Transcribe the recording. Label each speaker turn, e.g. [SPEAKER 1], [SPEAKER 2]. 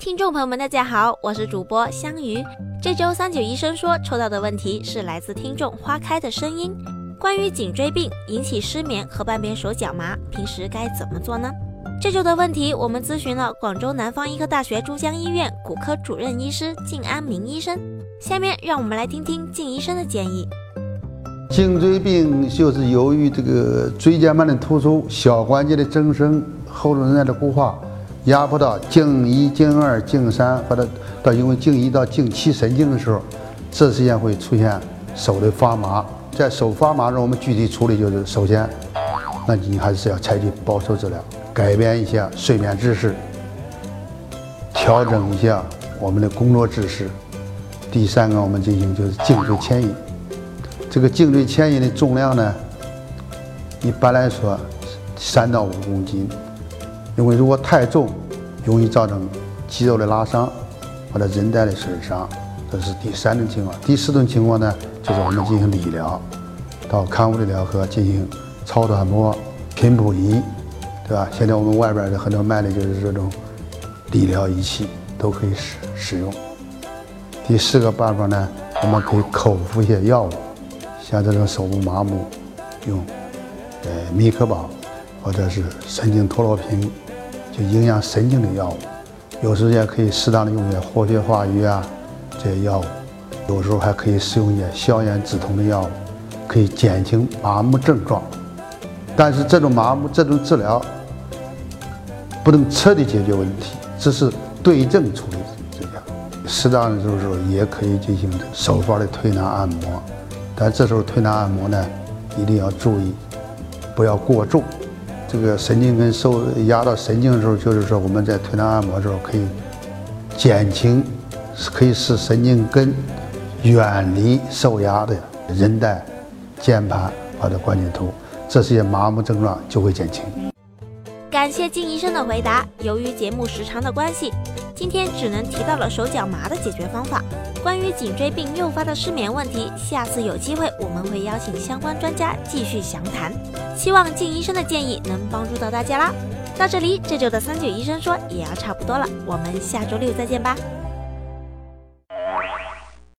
[SPEAKER 1] 听众朋友们，大家好，我是主播香鱼。这周三九医生说抽到的问题是来自听众花开的声音，关于颈椎病引起失眠和半边手脚麻，平时该怎么做呢？这周的问题我们咨询了广州南方医科大学珠江医院骨科主任医师靳安明医生，下面让我们来听听靳医生的建议。
[SPEAKER 2] 颈椎病就是由于这个椎间盘的突出、小关节的增生、后韧带的固化。压迫到颈一、颈二、颈三，或者到因为颈一到颈七神经的时候，这时间会出现手的发麻。在手发麻中，我们具体处理就是：首先，那你还是要采取保守治疗，改变一下睡眠姿势，调整一下我们的工作姿势。第三个，我们进行就是颈椎牵引。这个颈椎牵引的重量呢，一般来说三到五公斤。因为如果太重，容易造成肌肉的拉伤或者韧带的损伤，这是第三种情况。第四种情况呢，就是我们进行理疗，到康复理疗科进行超短波、频谱仪，对吧？现在我们外边的很多卖的就是这种理疗仪器，都可以使使用。第四个办法呢，我们可以口服一些药物，像这种手部麻木，用呃米可宝。或者是神经脱落平，就影响神经的药物，有时也可以适当的用一些活血化瘀啊这些药物，有时候还可以使用一些消炎止痛的药物，可以减轻麻木症状。但是这种麻木这种治疗不能彻底解决问题，只是对症处理这样。适当的时候也可以进行手法的推拿按摩，但这时候推拿按摩呢，一定要注意，不要过重。这个神经根受压到神经的时候，就是说我们在推拿按摩的时候可以减轻，可以使神经根远离受压的韧带、腱盘或者关节突，这些麻木症状就会减轻。
[SPEAKER 1] 感谢金医生的回答。由于节目时长的关系，今天只能提到了手脚麻的解决方法。关于颈椎病诱发的失眠问题，下次有机会我们会邀请相关专家继续详谈。希望靳医生的建议能帮助到大家啦。到这里，这周的三九医生说也要差不多了，我们下周六再见吧。